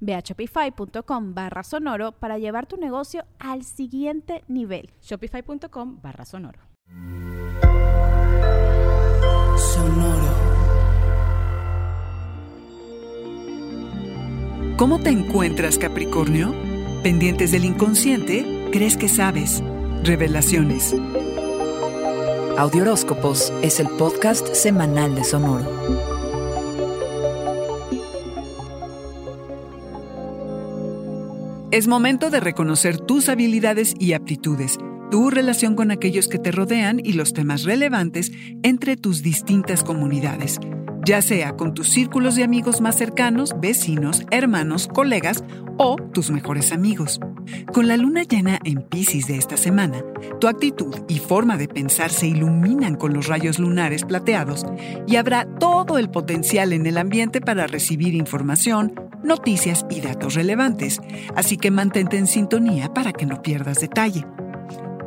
Ve a shopify.com barra sonoro para llevar tu negocio al siguiente nivel. Shopify.com barra sonoro. Sonoro. ¿Cómo te encuentras, Capricornio? Pendientes del inconsciente, crees que sabes. Revelaciones. Audioróscopos es el podcast semanal de Sonoro. Es momento de reconocer tus habilidades y aptitudes, tu relación con aquellos que te rodean y los temas relevantes entre tus distintas comunidades, ya sea con tus círculos de amigos más cercanos, vecinos, hermanos, colegas o tus mejores amigos. Con la luna llena en Pisces de esta semana, tu actitud y forma de pensar se iluminan con los rayos lunares plateados y habrá todo el potencial en el ambiente para recibir información, noticias y datos relevantes, así que mantente en sintonía para que no pierdas detalle.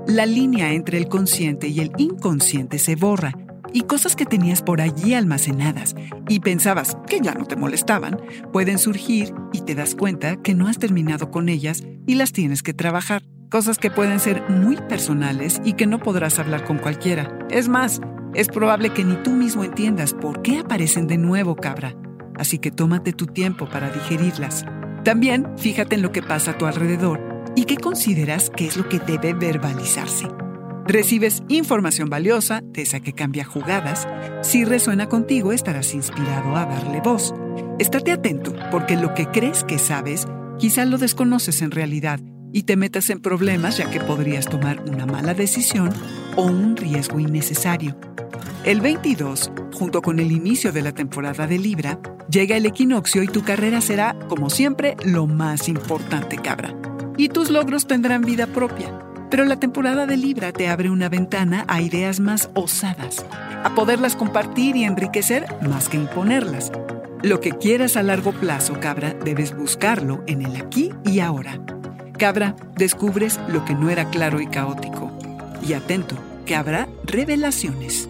La línea entre el consciente y el inconsciente se borra y cosas que tenías por allí almacenadas y pensabas que ya no te molestaban, pueden surgir y te das cuenta que no has terminado con ellas y las tienes que trabajar. Cosas que pueden ser muy personales y que no podrás hablar con cualquiera. Es más, es probable que ni tú mismo entiendas por qué aparecen de nuevo, cabra así que tómate tu tiempo para digerirlas. También fíjate en lo que pasa a tu alrededor y qué consideras que es lo que debe verbalizarse. Recibes información valiosa, de esa que cambia jugadas. Si resuena contigo, estarás inspirado a darle voz. Estate atento, porque lo que crees que sabes, quizá lo desconoces en realidad y te metas en problemas ya que podrías tomar una mala decisión o un riesgo innecesario. El 22, junto con el inicio de la temporada de Libra, llega el equinoccio y tu carrera será, como siempre, lo más importante, cabra. Y tus logros tendrán vida propia. Pero la temporada de Libra te abre una ventana a ideas más osadas, a poderlas compartir y enriquecer más que imponerlas. Lo que quieras a largo plazo, cabra, debes buscarlo en el aquí y ahora. Cabra, descubres lo que no era claro y caótico. Y atento, que habrá revelaciones.